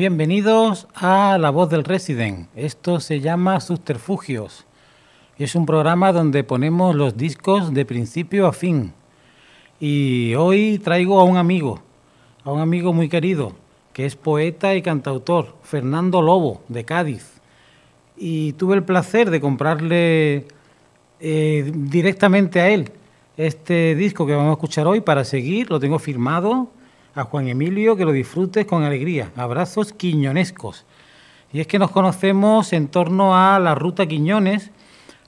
Bienvenidos a La Voz del Resident. Esto se llama Subterfugios. Es un programa donde ponemos los discos de principio a fin. Y hoy traigo a un amigo, a un amigo muy querido, que es poeta y cantautor, Fernando Lobo, de Cádiz. Y tuve el placer de comprarle eh, directamente a él este disco que vamos a escuchar hoy para seguir. Lo tengo firmado a Juan Emilio que lo disfrutes con alegría. Abrazos quiñonescos. Y es que nos conocemos en torno a la Ruta Quiñones,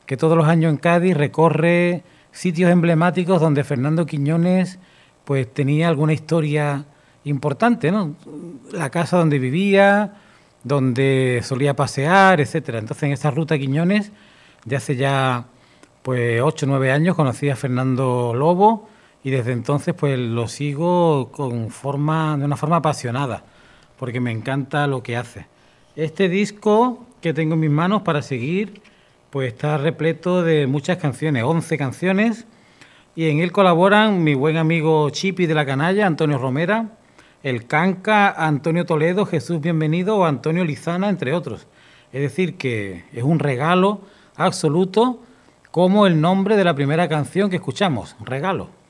que todos los años en Cádiz recorre sitios emblemáticos donde Fernando Quiñones pues tenía alguna historia importante, ¿no? La casa donde vivía, donde solía pasear, etcétera. Entonces en esa ruta Quiñones, de hace ya pues ocho o nueve años, conocí a Fernando Lobo y desde entonces pues lo sigo con forma, de una forma apasionada, porque me encanta lo que hace. Este disco que tengo en mis manos para seguir, pues está repleto de muchas canciones, 11 canciones, y en él colaboran mi buen amigo Chipi de la Canalla, Antonio Romera, el Canca, Antonio Toledo, Jesús Bienvenido o Antonio Lizana, entre otros. Es decir, que es un regalo absoluto como el nombre de la primera canción que escuchamos, Regalo.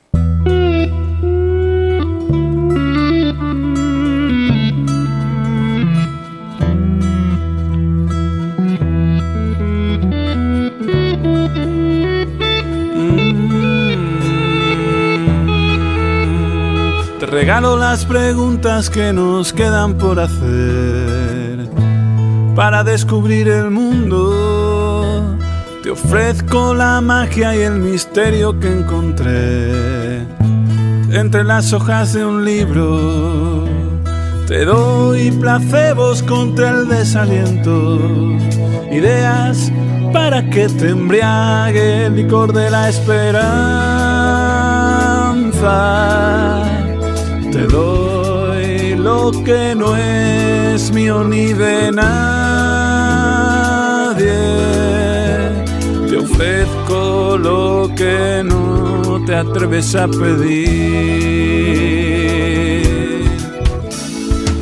Regalo las preguntas que nos quedan por hacer para descubrir el mundo. Te ofrezco la magia y el misterio que encontré entre las hojas de un libro. Te doy placebos contra el desaliento, ideas para que te embriague el licor de la esperanza te doy lo que no es mío ni de nadie. Te ofrezco lo que no te atreves a pedir.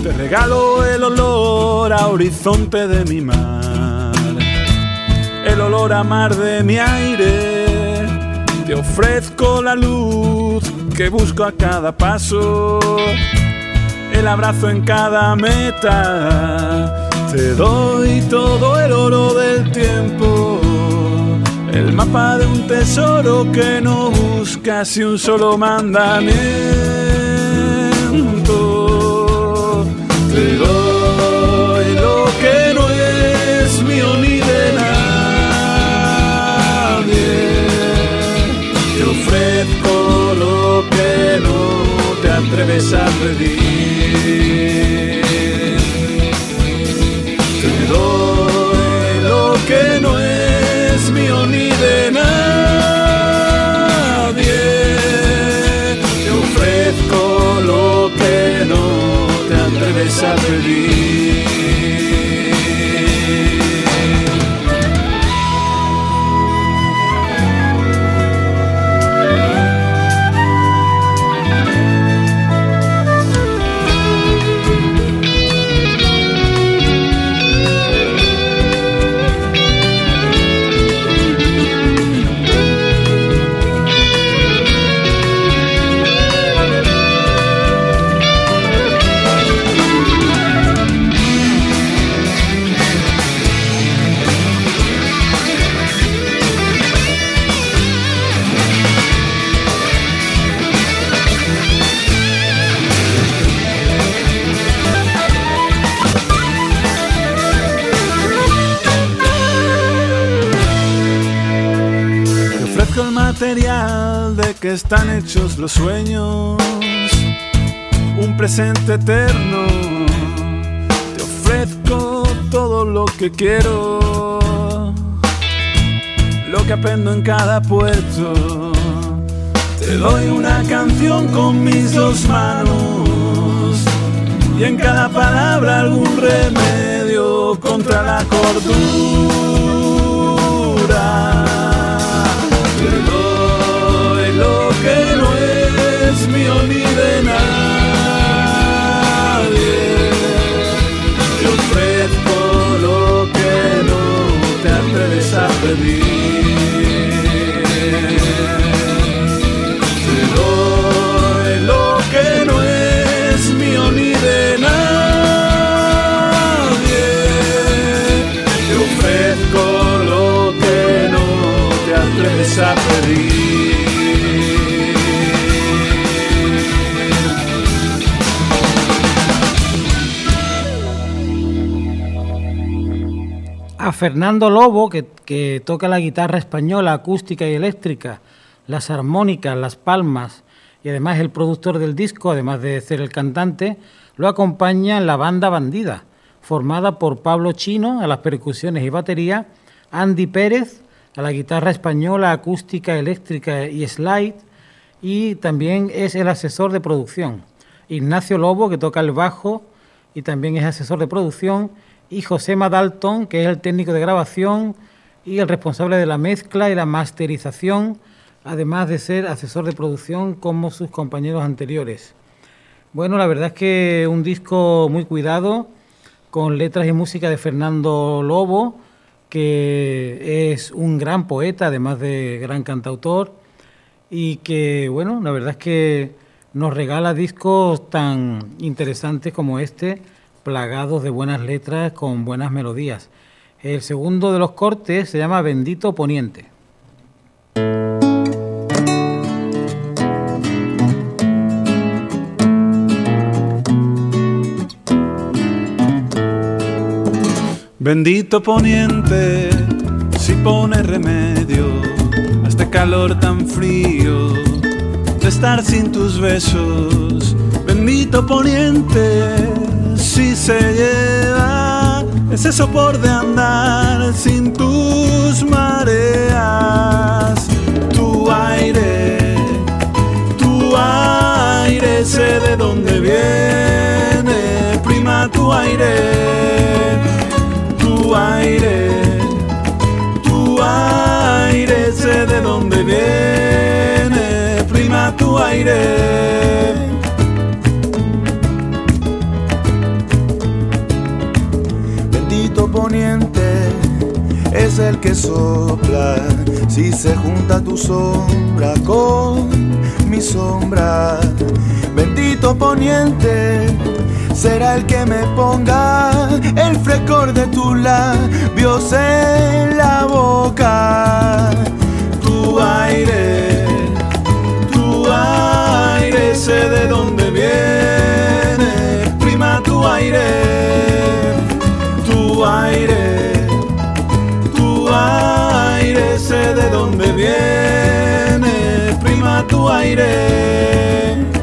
Te regalo el olor a horizonte de mi mar, el olor a mar de mi aire. Te ofrezco la luz que busco a cada paso, el abrazo en cada meta. Te doy todo el oro del tiempo, el mapa de un tesoro que no busca si un solo mandamiento. Te doy atreves están hechos los sueños, un presente eterno. Te ofrezco todo lo que quiero, lo que aprendo en cada puerto. Te doy una canción con mis dos manos y en cada palabra algún remedio contra la cordura. A Fernando Lobo, que, toca la guitarra española acústica y eléctrica, las armónicas, las palmas y además el productor del disco, además de ser el cantante, lo acompaña en la banda Bandida, formada por Pablo Chino a las percusiones y batería, Andy Pérez a la guitarra española, acústica, eléctrica y slide, y también es el asesor de producción. Ignacio Lobo, que toca el bajo y también es asesor de producción, y José Madalton, que es el técnico de grabación y el responsable de la mezcla y la masterización, además de ser asesor de producción como sus compañeros anteriores. Bueno, la verdad es que un disco muy cuidado, con letras y música de Fernando Lobo, que es un gran poeta, además de gran cantautor, y que, bueno, la verdad es que nos regala discos tan interesantes como este, plagados de buenas letras con buenas melodías. El segundo de los cortes se llama Bendito Poniente. Bendito poniente, si pone remedio a este calor tan frío de estar sin tus besos. Bendito poniente, si se lleva ese sopor de andar sin tus mareas. Tu aire, tu aire, sé de dónde viene, prima tu aire tu aire, tu aire, sé de dónde viene, prima tu aire. Es el que sopla, si se junta tu sombra con mi sombra. Bendito poniente será el que me ponga el frescor de tu labios en la boca. Tu aire, tu aire, sé de dónde viene, prima tu aire, de dónde viene, prima tu aire.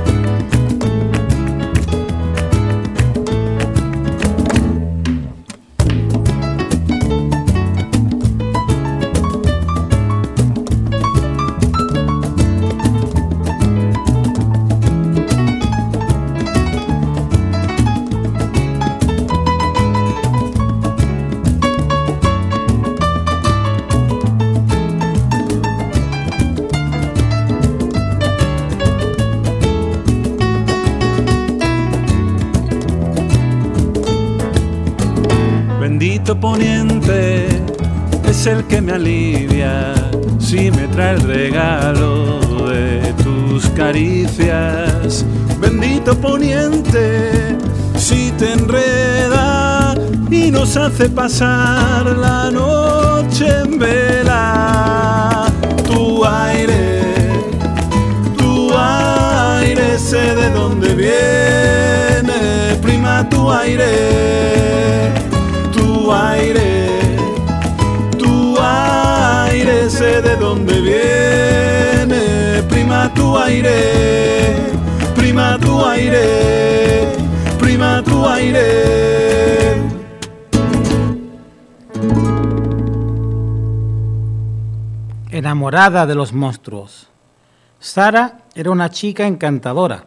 Hace pasar la noche en vela. Tu aire, tu aire, sé de dónde viene, prima tu aire tu aire, tu aire, sé de dónde viene, prima tu aire, prima tu aire, prima tu aire. Enamorada de los monstruos. Sara era una chica encantadora,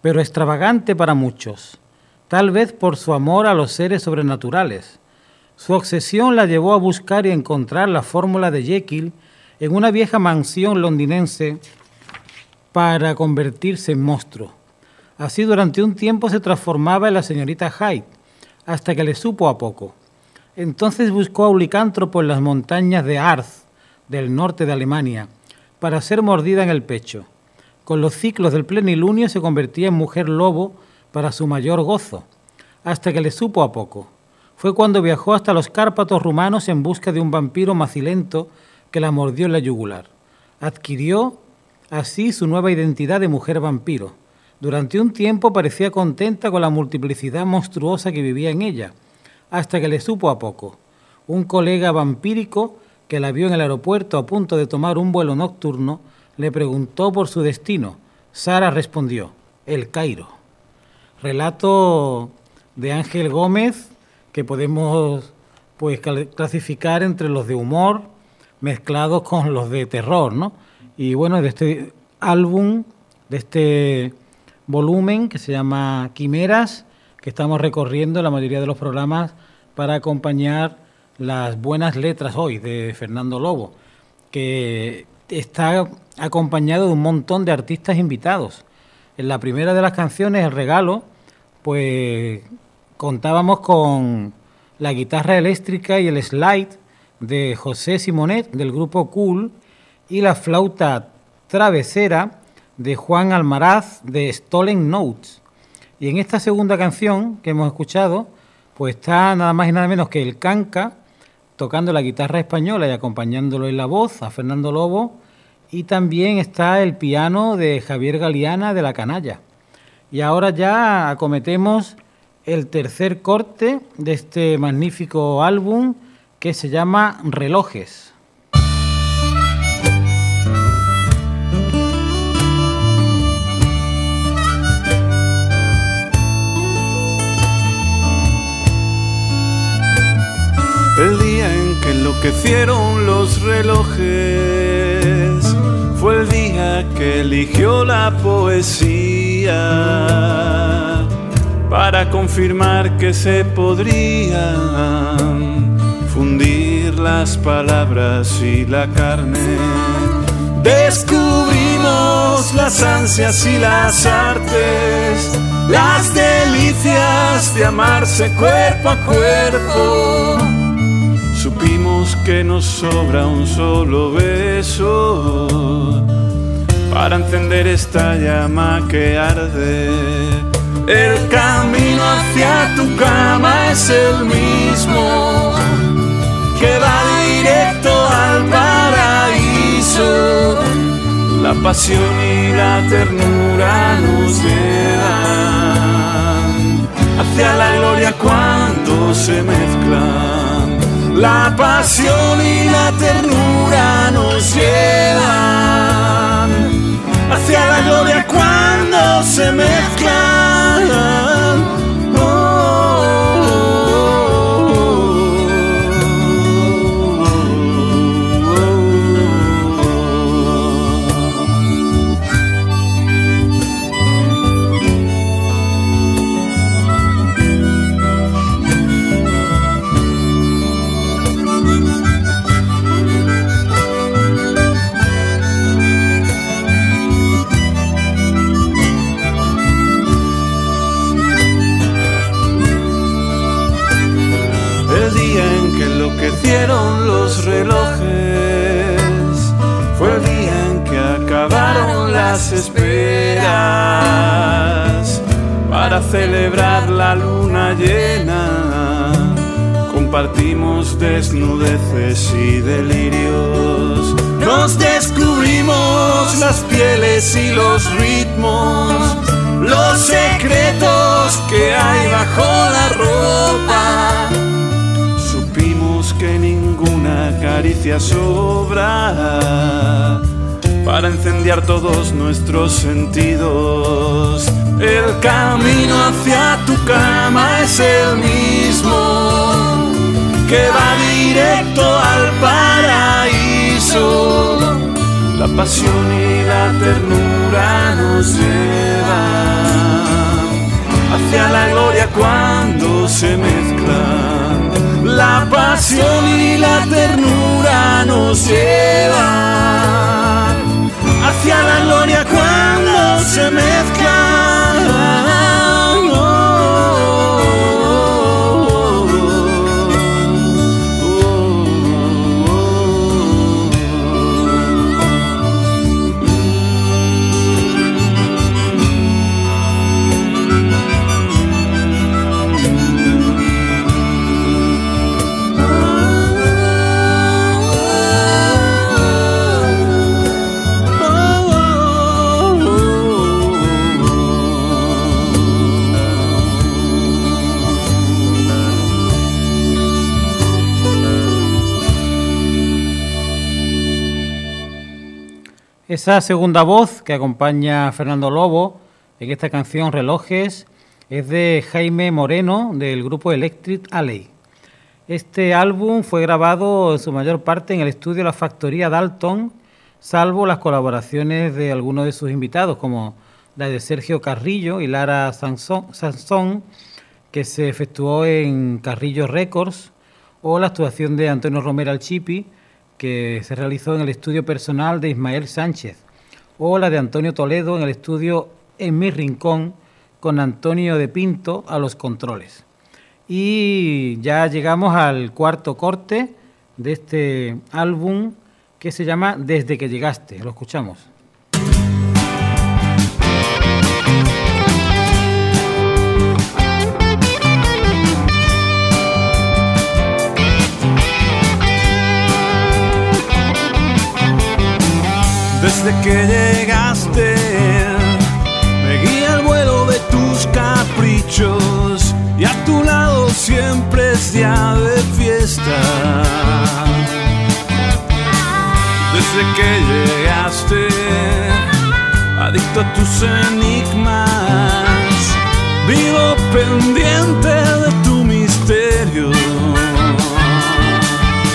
pero extravagante para muchos, tal vez por su amor a los seres sobrenaturales. Su obsesión la llevó a buscar y encontrar la fórmula de Jekyll en una vieja mansión londinense para convertirse en monstruo. Así durante un tiempo se transformaba en la señorita Hyde, hasta que le supo a poco. Entonces buscó a un licántropo en las montañas de Arz, del norte de Alemania, para ser mordida en el pecho. Con los ciclos del plenilunio se convertía en mujer lobo para su mayor gozo, hasta que le supo a poco. Fue cuando viajó hasta los Cárpatos rumanos en busca de un vampiro macilento que la mordió en la yugular. Adquirió así su nueva identidad de mujer vampiro. Durante un tiempo parecía contenta con la multiplicidad monstruosa que vivía en ella, hasta que le supo a poco. Un colega vampírico que la vio en el aeropuerto a punto de tomar un vuelo nocturno, le preguntó por su destino. Sara respondió, El Cairo. Relato de Ángel Gómez que podemos pues clasificar entre los de humor mezclados con los de terror, ¿no? Y bueno, de este álbum, de este volumen que se llama Quimeras, que estamos recorriendo la mayoría de los programas para acompañar las buenas letras hoy de Fernando Lobo, que está acompañado de un montón de artistas invitados. En la primera de las canciones, El Regalo, pues contábamos con la guitarra eléctrica y el slide de José Simonet del grupo Cool y la flauta travesera de Juan Almaraz de Stolen Notes. Y en esta segunda canción que hemos escuchado, pues está nada más y nada menos que el canca tocando la guitarra española y acompañándolo en la voz a Fernando Lobo. Y también está el piano de Javier Galeana de La Canalla. Y ahora ya acometemos el tercer corte de este magnífico álbum que se llama Relojes. Que enloquecieron los relojes fue el día que eligió la poesía para confirmar que se podrían fundir las palabras y la carne. Descubrimos las ansias y las artes, las delicias de amarse cuerpo a cuerpo Supimos que nos sobra un solo beso para encender esta llama que arde. El camino hacia tu cama es el mismo que va directo al paraíso. La pasión y la ternura nos llevan hacia la gloria cuando se mezclan la pasión y la ternura nos llevan hacia la gloria cuando se mezclan incendiar todos nuestros sentidos. El camino hacia tu cama es el mismo que va directo al paraíso. la pasión y la ternura nos llevan hacia la gloria cuando se mezclan. La pasión y la ternura nos llevan hacia la gloria cuando se mezclan. Esa segunda voz que acompaña a Fernando Lobo en esta canción Relojes es de Jaime Moreno del grupo Electric Alley. Este álbum fue grabado en su mayor parte en el estudio La Factoría Dalton, salvo las colaboraciones de algunos de sus invitados, como la de Sergio Carrillo y Lara Sansón, que se efectuó en Carrillo Records, o la actuación de Antonio Romero Alchipi, que se realizó en el estudio personal de Ismael Sánchez, o la de Antonio Toledo en el estudio En mi rincón, con Antonio de Pinto a los controles. Y ya llegamos al cuarto corte de este álbum que se llama Desde que llegaste. Lo escuchamos. Desde que llegaste, me guía el vuelo de tus caprichos y a tu lado siempre es día de fiesta. Desde que llegaste, adicto a tus enigmas, vivo pendiente de tu misterio.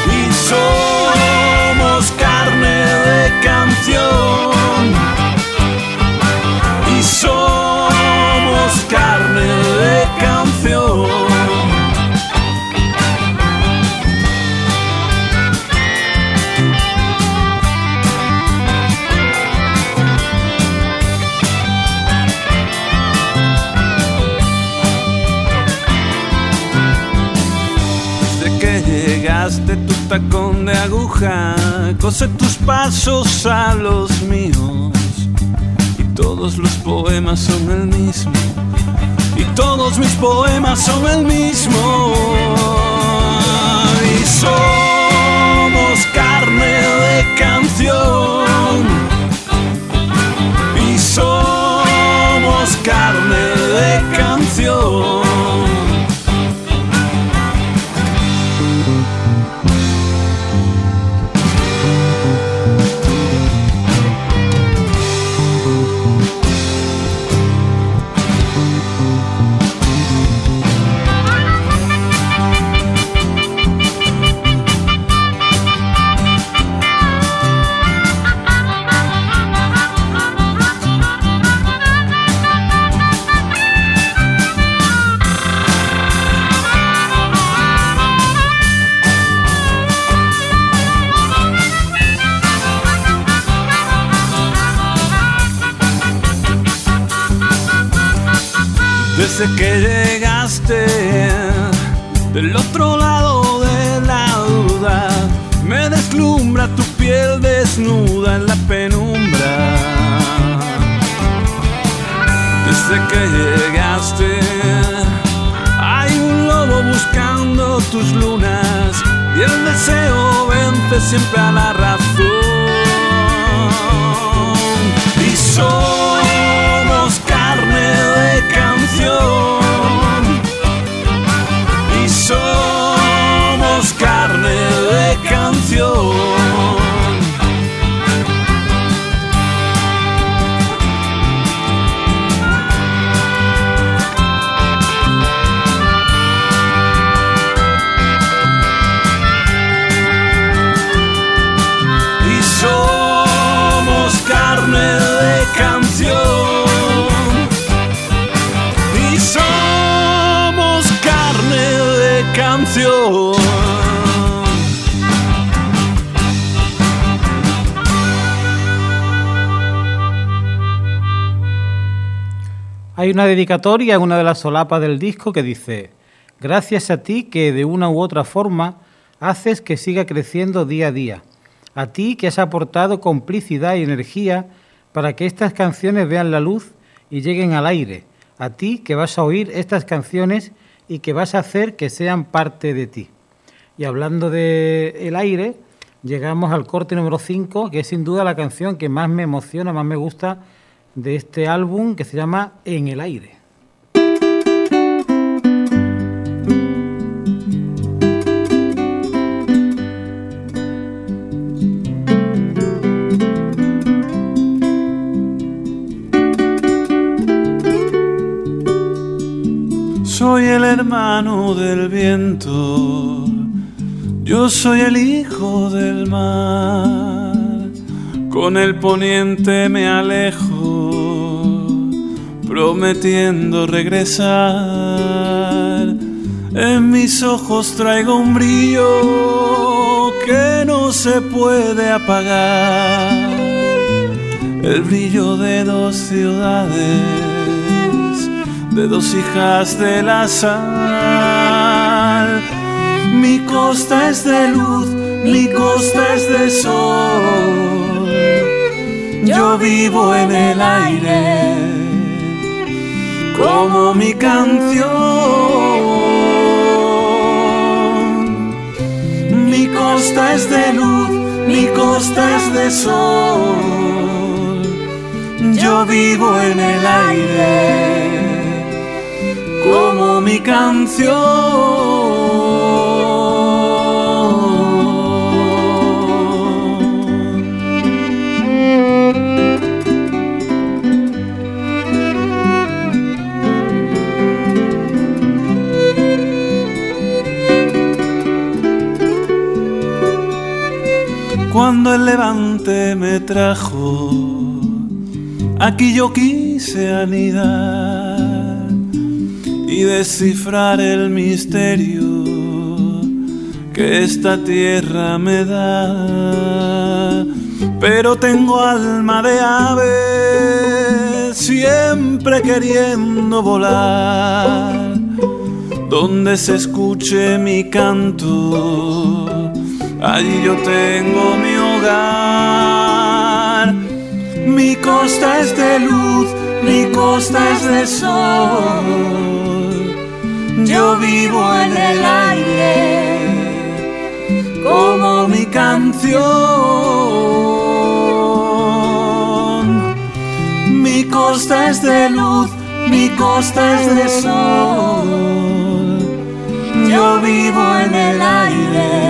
Y somos Y somos carne de canción. Desde que llegaste tu tacón aguja, cose tus pasos a los míos. Y todos los poemas son el mismo. Y todos mis poemas son el mismo. Y somos carne de canción. Y somos carne de canción. Desde que llegaste del otro lado de la duda, me deslumbra tu piel desnuda en la penumbra. Desde que llegaste, hay un lobo buscando tus lunas y el deseo vence siempre a la razón. Canción. Hay una dedicatoria en una de las solapas del disco que dice, gracias a ti que de una u otra forma haces que siga creciendo día a día, a ti que has aportado complicidad y energía para que estas canciones vean la luz y lleguen al aire, a ti que vas a oír estas canciones y que vas a hacer que sean parte de ti. Y hablando de el aire, llegamos al corte número 5, que es sin duda la canción que más me emociona, más me gusta de este álbum que se llama En el aire. Soy el hermano del viento, yo soy el hijo del mar, con el poniente me alejo prometiendo regresar. En mis ojos traigo un brillo que no se puede apagar. El brillo de dos ciudades, de dos hijas de la sal. Mi costa es de luz, mi costa es de sol. Yo vivo en el aire como mi canción. Mi costa es de luz, mi costa es de sol. Yo vivo en el aire como mi canción. Cuando el levante me trajo, aquí yo quise anidar y descifrar el misterio que esta tierra me da. Pero tengo alma de ave, siempre queriendo volar, donde se escuche mi canto allí yo tengo mi Mi costa es de luz, mi costa es de sol. Yo vivo en el aire como mi canción. Mi costa es de luz, mi costa es de sol. Yo vivo en el aire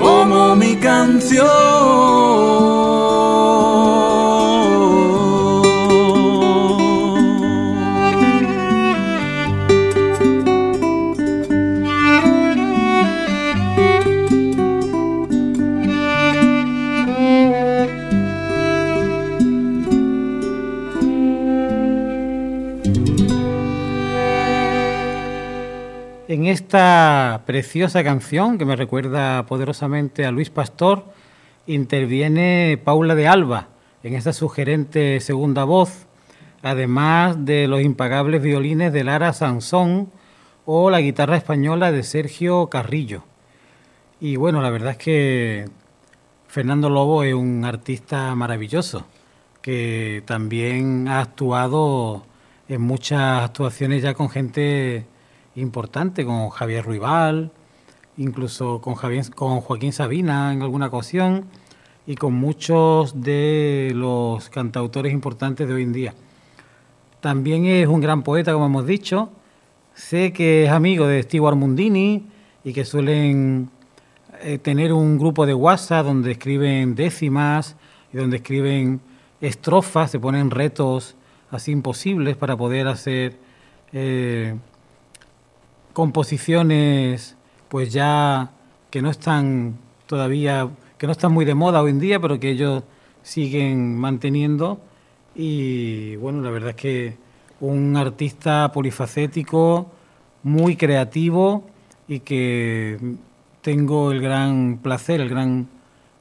como mi canción. En esta preciosa canción que me recuerda poderosamente a Luis Pastor, interviene Paula de Alba en esta sugerente segunda voz, además de los impagables violines de Lara Sansón o la guitarra española de Sergio Carrillo. Y bueno, la verdad es que Fernando Lobo es un artista maravilloso que también ha actuado en muchas actuaciones ya con gente importante, con Javier Ruibal, incluso con, Javier, con Joaquín Sabina en alguna ocasión y con muchos de los cantautores importantes de hoy en día. También es un gran poeta, como hemos dicho. Sé que es amigo de Stewart Mundini y que suelen eh, tener un grupo de WhatsApp donde escriben décimas y donde escriben estrofas, se ponen retos así imposibles para poder hacer eh, composiciones pues ya que no están todavía, que no están muy de moda hoy en día, pero que ellos siguen manteniendo. Y bueno, la verdad es que un artista polifacético, muy creativo y que tengo el gran placer, el gran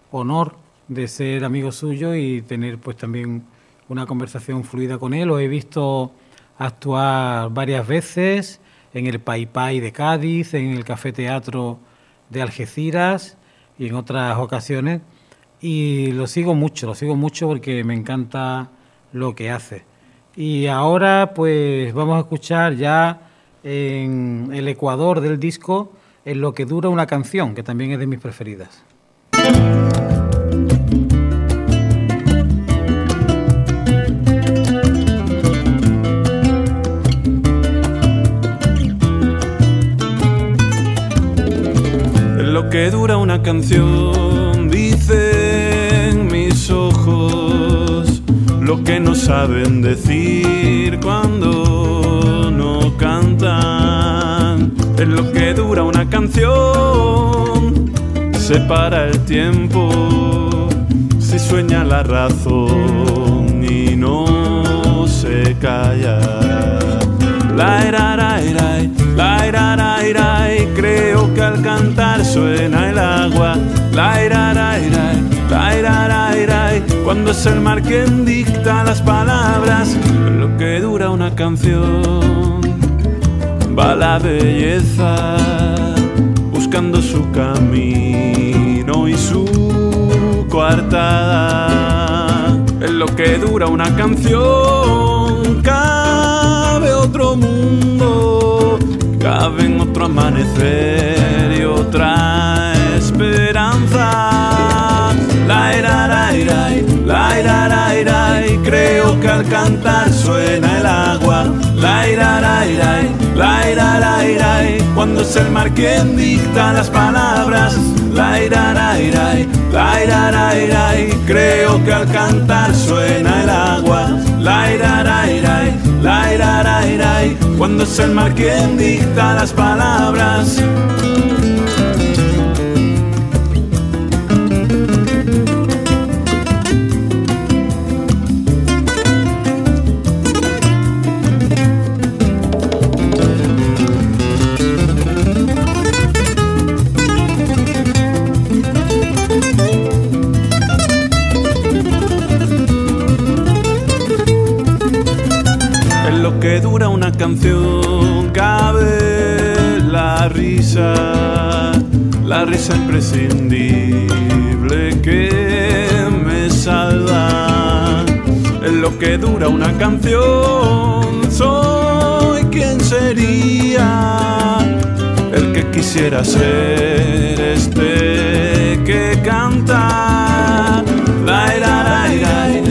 honor de ser amigo suyo y tener pues también una conversación fluida con él. Lo he visto actuar varias veces en el Pai Pai de Cádiz, en el Café Teatro de Algeciras y en otras ocasiones. Y lo sigo mucho, lo sigo mucho porque me encanta lo que hace. Y ahora pues vamos a escuchar ya en el ecuador del disco en lo que dura una canción, que también es de mis preferidas. Que dura una canción, dicen mis ojos, lo que no saben decir cuando no cantan, es lo que dura una canción, separa el tiempo, si sueña la razón y no se calla. La era, era, la era, la era, creo que al cantar suena el agua. La ira, la ira, la ira, la ira, cuando es el mar quien dicta las palabras, lo que dura una canción. Va la belleza buscando su camino y su coartada. En lo que dura una canción cabe otro mundo caben otro amanecer y otra esperanza. La ira, la ira, la ira, la ira, creo que al cantar suena el agua. La ira, la ira, la ira, la ira, cuando es el mar quien dicta las palabras. La ira, la ira, la ira, la ira, creo que al cantar suena el agua. Cuando es el mar quien dicta las palabras. Canción cabe la risa, la risa imprescindible que me salva. En lo que dura una canción, soy quien sería el que quisiera ser este que canta. La, la, la,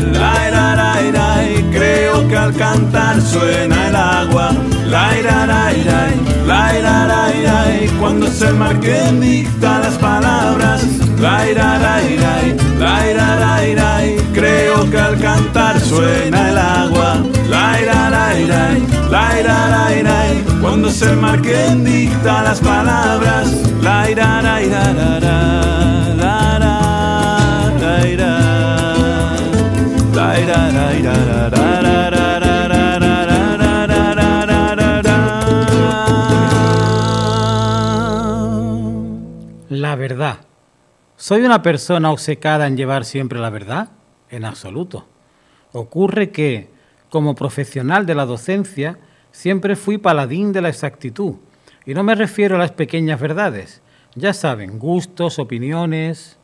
al cantar suena el agua. La ira, la ira, la ira, la ira, cuando es el mar quien dicta las palabras. La ira, la ira, la ira, la ira, creo que al cantar suena el agua. La ira, la ira, la ira, la ira, cuando es el mar quien dicta las palabras. La ira, la ira, la la la la verdad. ¿Soy una persona obcecada en llevar siempre la verdad? En absoluto. Ocurre que, como profesional de la docencia, siempre fui paladín de la exactitud. Y no me refiero a las pequeñas verdades. Ya saben, gustos, opiniones.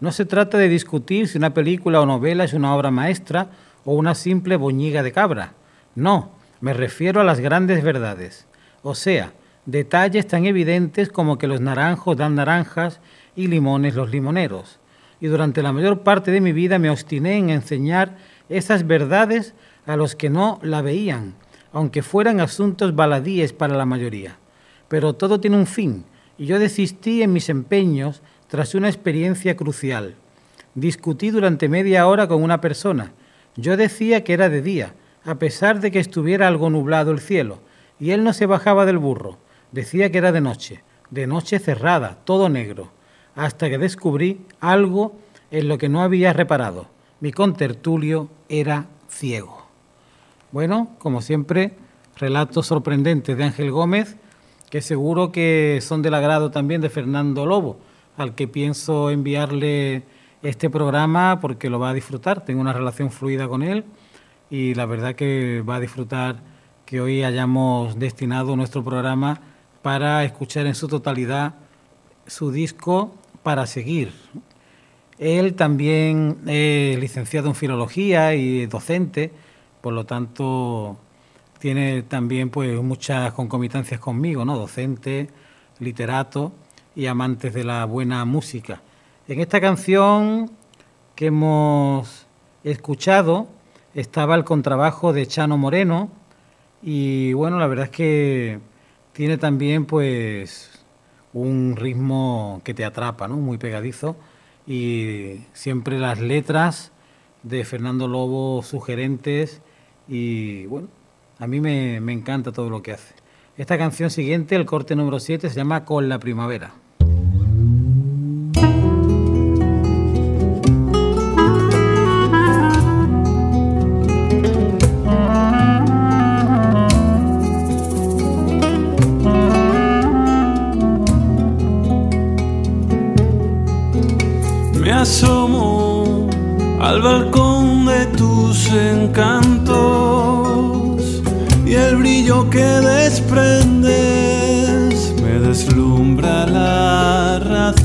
No se trata de discutir si una película o novela es una obra maestra o una simple boñiga de cabra. No, me refiero a las grandes verdades. O sea, detalles tan evidentes como que los naranjos dan naranjas y limones los limoneros. Y durante la mayor parte de mi vida me obstiné en enseñar esas verdades a los que no la veían, aunque fueran asuntos baladíes para la mayoría. Pero todo tiene un fin, y yo desistí en mis empeños tras una experiencia crucial. Discutí durante media hora con una persona. Yo decía que era de día, a pesar de que estuviera algo nublado el cielo, y él no se bajaba del burro. Decía que era de noche, de noche cerrada, todo negro, hasta que descubrí algo en lo que no había reparado. Mi contertulio era ciego. Bueno, como siempre, relatos sorprendentes de Ángel Gómez que seguro que son del agrado también de Fernando Lobo, al que pienso enviarle este programa porque lo va a disfrutar. Tengo una relación fluida con él y la verdad que va a disfrutar que hoy hayamos destinado nuestro programa para escuchar en su totalidad su disco Para Seguir. Él también es licenciado en filología y docente, por lo tanto tiene también pues muchas concomitancias conmigo, ¿no? Docente, literato y amantes de la buena música. En esta canción que hemos escuchado estaba el contrabajo de Chano Moreno y bueno, la verdad es que tiene también pues un ritmo que te atrapa, ¿no? Muy pegadizo y siempre las letras de Fernando Lobo sugerentes y bueno, a mí me, me encanta todo lo que hace. Esta canción siguiente, el corte número 7, se llama Con la primavera. Asomo al balcón de tus encantos y el brillo que desprendes me deslumbra la razón.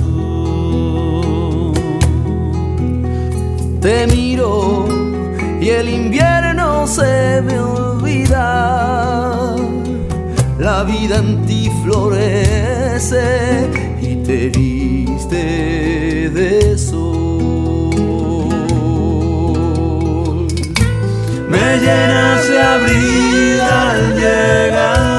Te miro y el invierno se me olvida, la vida en ti florece y te viste de me llenas de abril al llegar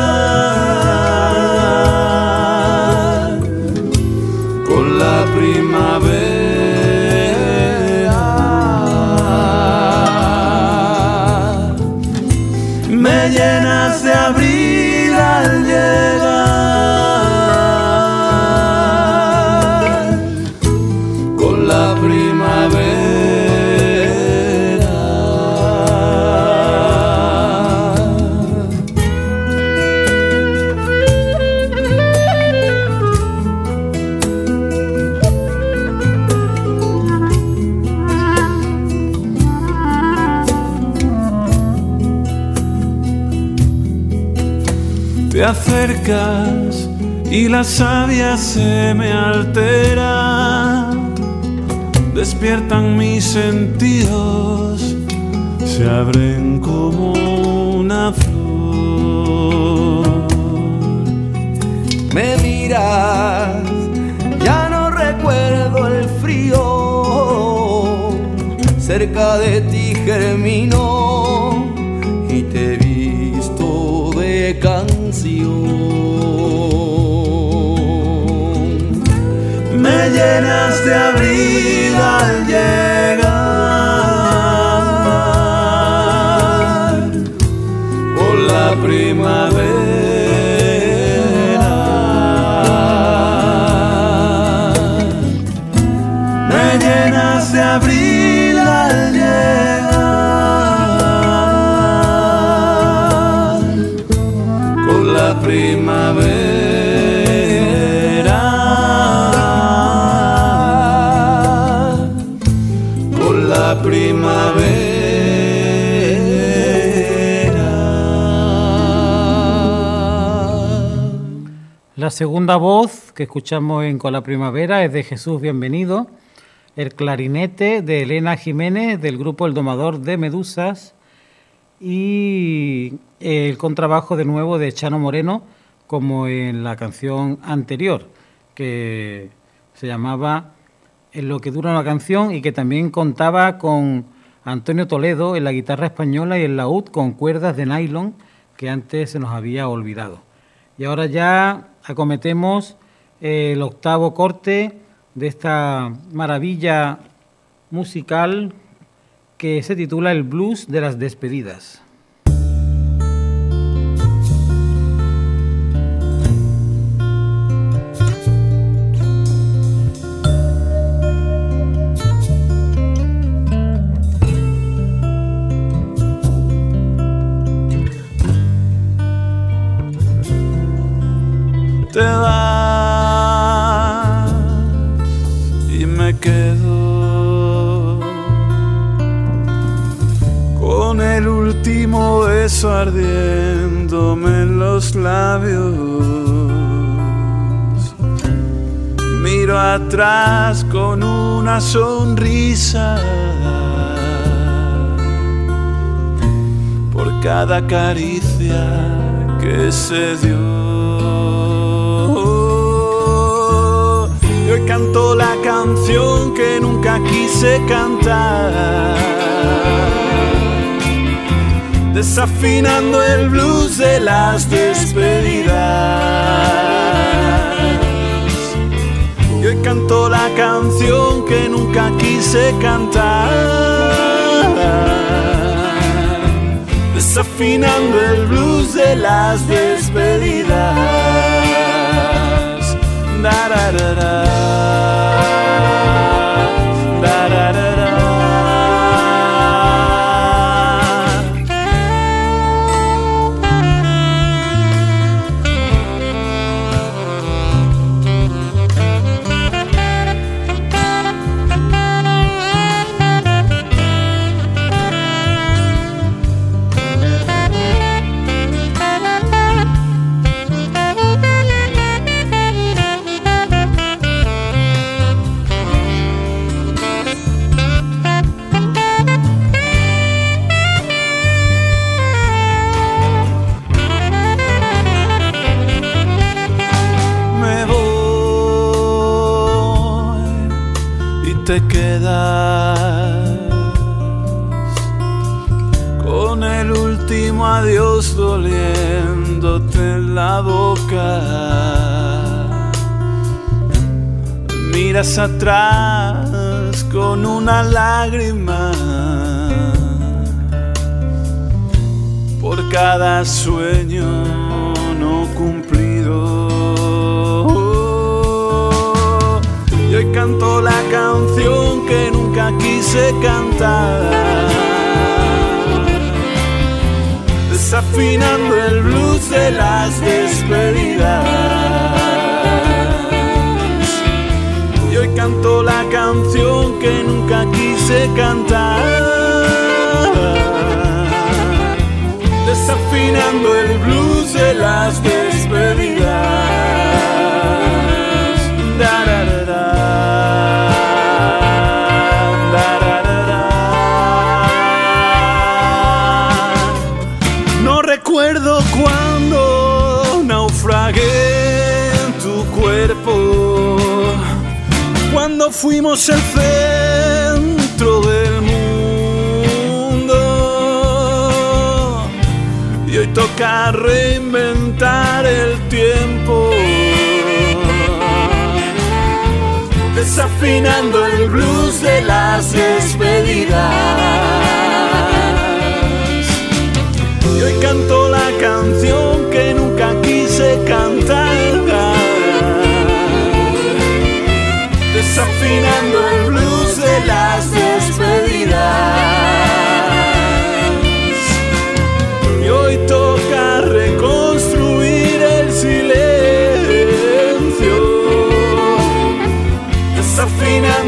acercas y la savia se me altera. Despiertan mis sentidos, se abren como una flor. Me miras, ya no recuerdo el frío. Cerca de ti germinó llenas de abril al llegar por la primavera. Me llenas de abril La segunda voz que escuchamos en Con la Primavera es de Jesús Bienvenido, el clarinete de Elena Jiménez del grupo El Domador de Medusas y el contrabajo de nuevo de Chano Moreno, como en la canción anterior, que se llamaba En lo que dura una canción y que también contaba con Antonio Toledo en la guitarra española y el laúd con cuerdas de nylon que antes se nos había olvidado. Y ahora ya acometemos el octavo corte de esta maravilla musical que se titula El blues de las despedidas. te vas y me quedo con el último beso ardiéndome en los labios. Miro atrás con una sonrisa. Por cada caricia que se dio. Canto la canción que nunca quise cantar desafinando el blues de las despedidas. Y hoy canto la canción que nunca quise cantar, desafinando el blues de las despedidas. Da, te boca. Miras atrás con una lágrima por cada sueño no cumplido. hoy canto la canción que nunca quise cantar. Desafinando el blues de las despedidas. Y hoy canto la canción que nunca quise cantar. Desafinando el blues de las despedidas. Fuimos el centro del mundo y hoy toca reinventar el tiempo. Desafinando el blues de las despedidas. Y hoy canto la canción que nunca quise cantar. Desafinando el blues de las despedidas. Y hoy toca reconstruir el silencio, desafinando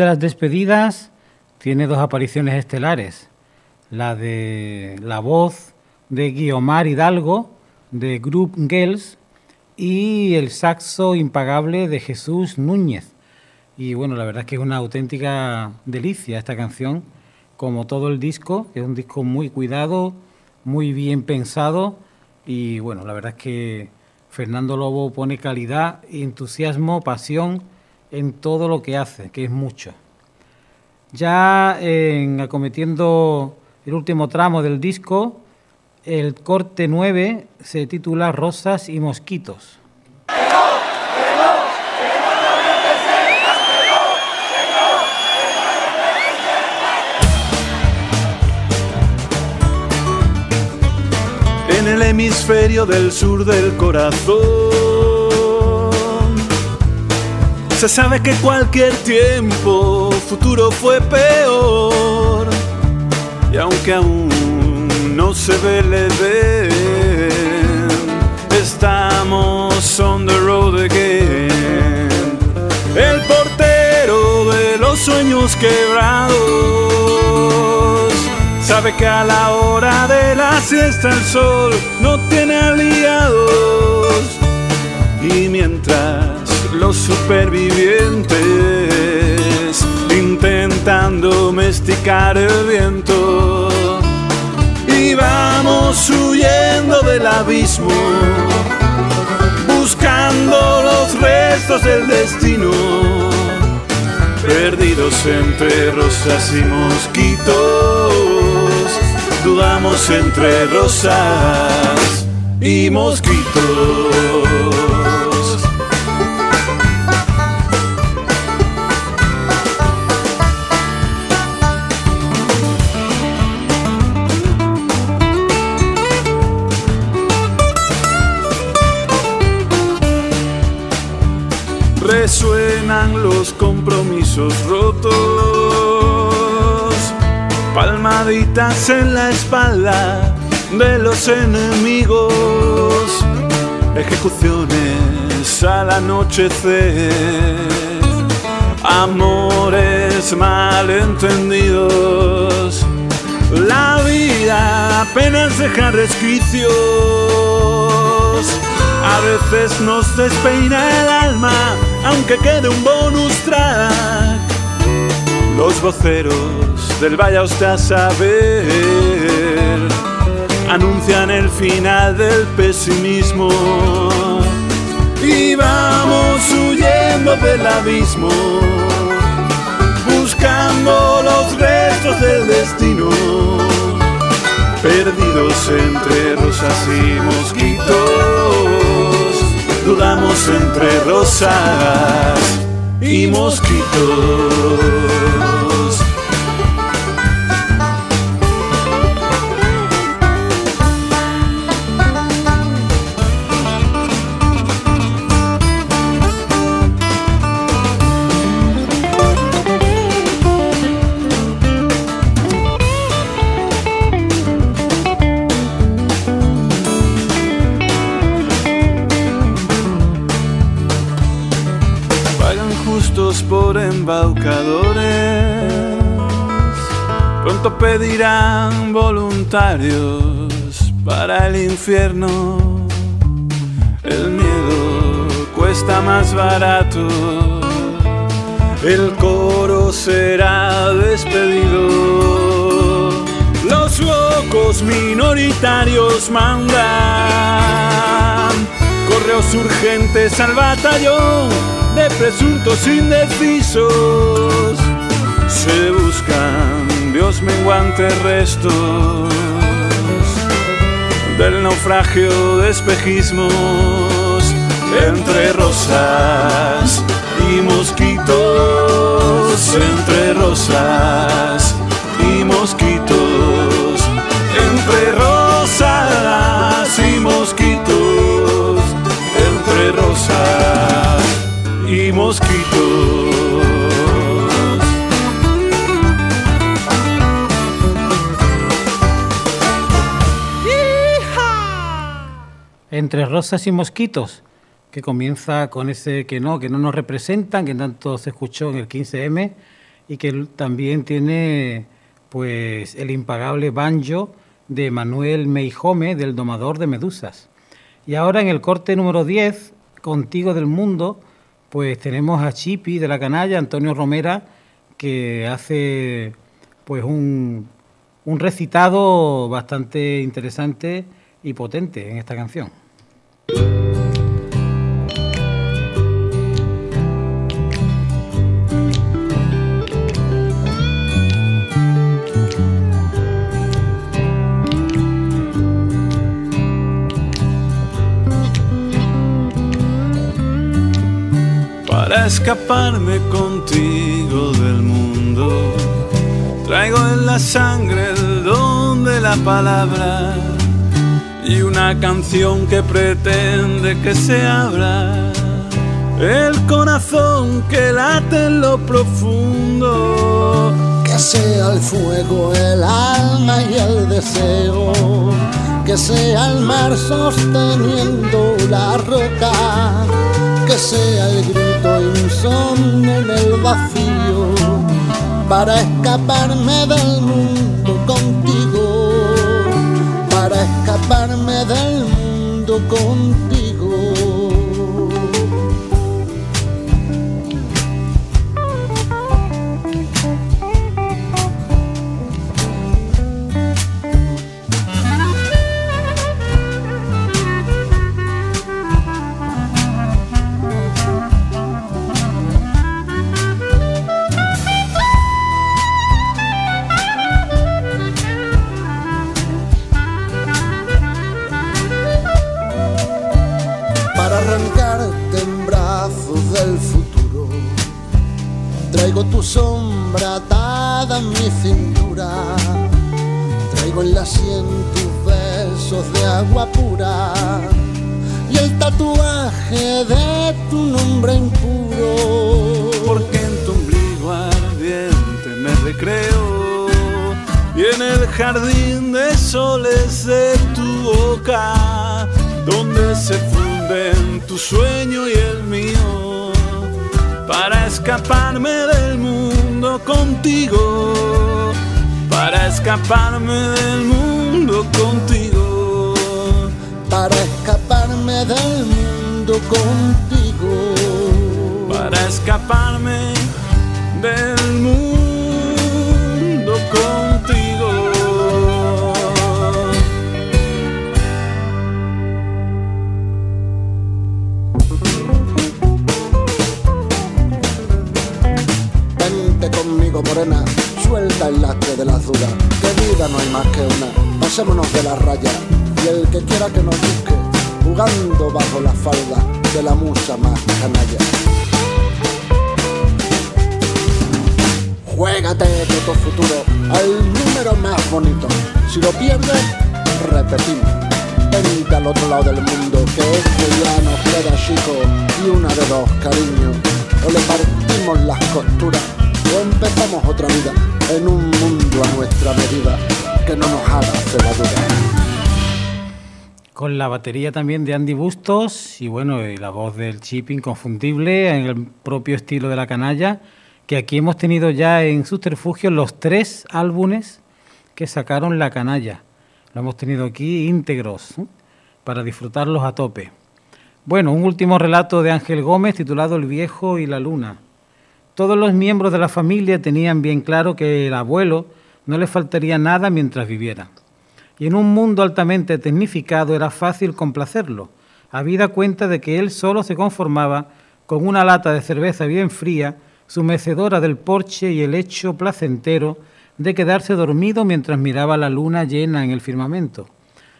de las despedidas tiene dos apariciones estelares. La de la voz de Guiomar Hidalgo, de Group Girls, y el saxo impagable de Jesús Núñez. Y bueno, la verdad es que es una auténtica delicia esta canción, como todo el disco, es un disco muy cuidado, muy bien pensado, y bueno, la verdad es que Fernando Lobo pone calidad, entusiasmo, pasión, en todo lo que hace, que es mucho. Ya en acometiendo el último tramo del disco, el corte 9 se titula Rosas y Mosquitos. En el hemisferio del sur del corazón Se sabe que cualquier tiempo futuro fue peor. Y aunque aún no se ve, le ven, estamos on the road again. El portero de los sueños quebrados sabe que a la hora de la siesta el sol no tiene aliados. Y mientras los supervivientes intentan domesticar el viento. Y vamos huyendo del abismo buscando los restos del destino. Perdidos entre rosas y mosquitos dudamos entre rosas y mosquitos compromisos rotos, palmaditas en la espalda de los enemigos, ejecuciones al anochecer, amores malentendidos. La vida apenas deja resquicios, a veces nos despeina el alma aunque quede un bonus track. Los voceros del Vaya usted saber anuncian el final del pesimismo. Y vamos huyendo del abismo, buscando los restos del destino, perdidos entre rosas y mosquitos dudamos entre rosas y mosquitos. Pedirán voluntarios para el infierno. El miedo cuesta más barato. El coro será despedido. Los locos minoritarios mandan correos urgentes al batallón de presuntos indecisos se buscan Dios menguantes restos del naufragio de espejismos entre rosas y mosquitos entre rosas y mosquitos entre rosas y mosquitos entre rosas y mosquitos. Entre rosas y mosquitos, que comienza con ese que no, que no nos representan, que tanto se escuchó en el 15M y que también tiene pues el impagable banjo de Manuel Meijome del domador de medusas. Y ahora en el corte número 10, Contigo del Mundo, pues tenemos a Chipi de la canalla, Antonio Romera, que hace pues un, un recitado bastante interesante y potente en esta canción. Escaparme contigo del mundo. Traigo en la sangre el don de la palabra y una canción que pretende que se abra el corazón que late en lo profundo. Que sea el fuego, el alma y el deseo, que sea el mar sosteniendo la roca, que sea el grito insomne en el vacío, para escaparme del mundo contigo, escaparme del mundo contigo. Contigo, para escaparme del mundo contigo, para escaparme del mundo contigo, para escaparme bonito, si lo pierdes, repetimos. Vente al otro lado del mundo, que este ya nos queda chico y una de dos, cariño. O le partimos las costuras empezamos otra vida en un mundo a nuestra medida que no nos haga cebadura. Con la batería también de Andy Bustos y bueno, y la voz del chip inconfundible en el propio estilo de la canalla, que aquí hemos tenido ya en Subterfugio los tres álbumes que sacaron la canalla. Lo hemos tenido aquí íntegros para disfrutarlos a tope. Bueno, un último relato de Ángel Gómez titulado El viejo y la luna. Todos los miembros de la familia tenían bien claro que el abuelo no le faltaría nada mientras viviera. Y en un mundo altamente tecnificado era fácil complacerlo, habida cuenta de que él solo se conformaba con una lata de cerveza bien fría, su mecedora del porche y el hecho placentero de quedarse dormido mientras miraba la luna llena en el firmamento.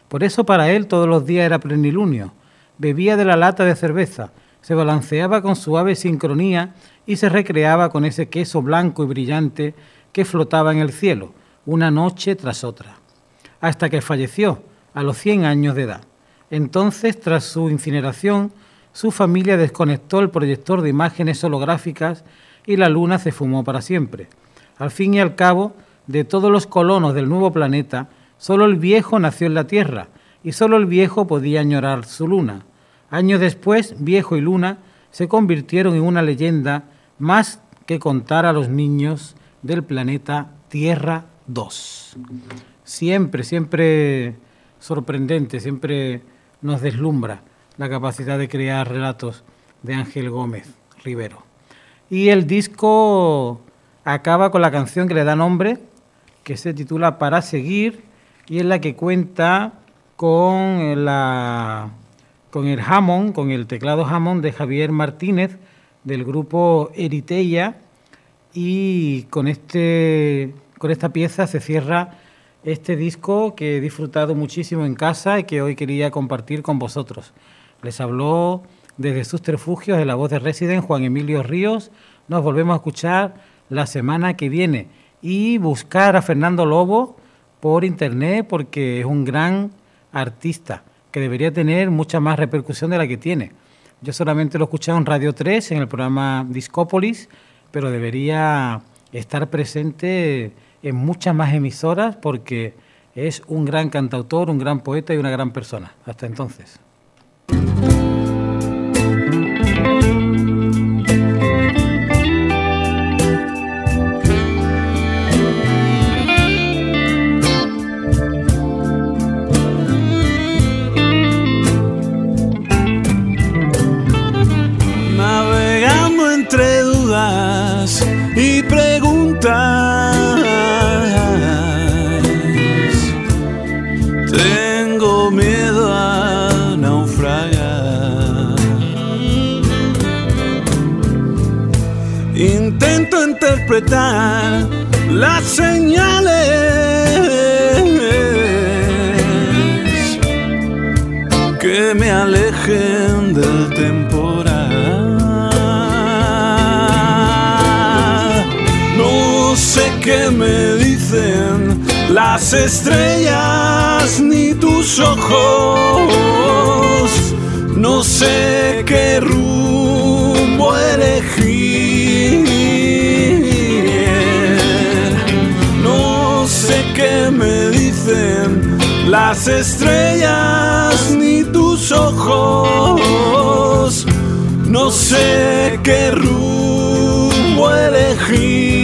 Por eso para él todos los días era plenilunio. Bebía de la lata de cerveza, se balanceaba con suave sincronía y se recreaba con ese queso blanco y brillante que flotaba en el cielo, una noche tras otra, hasta que falleció a los 100 años de edad. Entonces, tras su incineración, su familia desconectó el proyector de imágenes holográficas y la luna se fumó para siempre. Al fin y al cabo, de todos los colonos del nuevo planeta, solo el viejo nació en la Tierra y solo el viejo podía añorar su luna. Años después, viejo y luna se convirtieron en una leyenda más que contar a los niños del planeta Tierra 2. Siempre, siempre sorprendente, siempre nos deslumbra la capacidad de crear relatos de Ángel Gómez Rivero. Y el disco acaba con la canción que le da nombre, que se titula Para seguir, y es la que cuenta con la con el Hammond, con el teclado Hammond de Javier Martínez, del grupo Eriteia y con, este, con esta pieza se cierra este disco que he disfrutado muchísimo en casa y que hoy quería compartir con vosotros. Les habló desde sus refugios de la voz de Resident Juan Emilio Ríos. Nos volvemos a escuchar la semana que viene y buscar a Fernando Lobo por internet porque es un gran artista que debería tener mucha más repercusión de la que tiene Yo solamente lo he escuchado en Radio 3, en el programa Discópolis, pero debería estar presente en muchas más emisoras porque es un gran cantautor, un gran poeta y una gran persona. Hasta entonces. Y preguntas interpretar las señales que me alejen del temporal. No sé qué me dicen las estrellas ni tus ojos. No sé qué rumbo elegir. me dicen las estrellas ni tus ojos. No sé qué rumbo elegir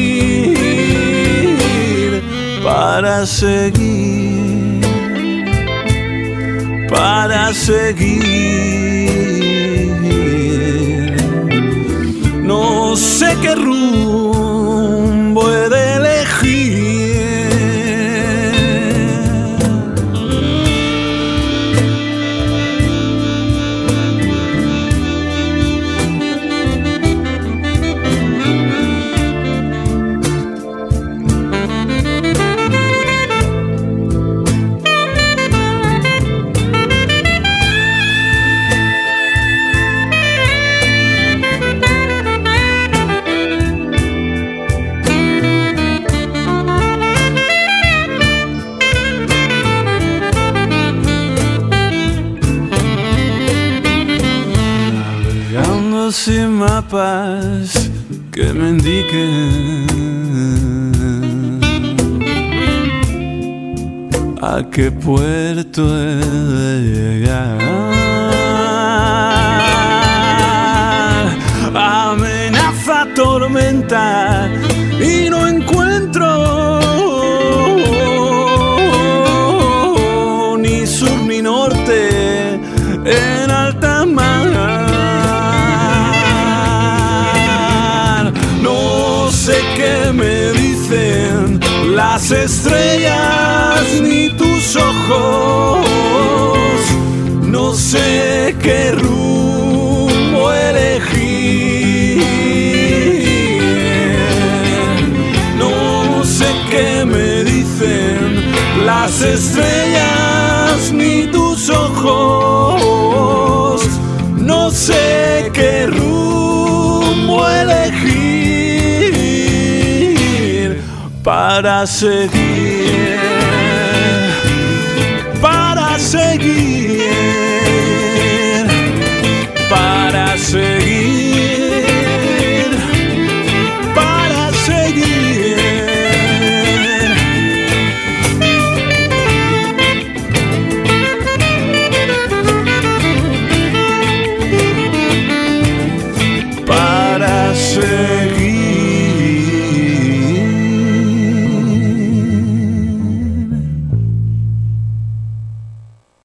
para seguir, para seguir. No sé qué rumbo mapas que me indiquen a qué puerto he de llegar. Amenaza tormenta las estrellas ni tus ojos. No sé qué rumbo elegir. No sé qué me dicen las estrellas ni tus ojos. No sé qué para seguir, para seguir, para seguir.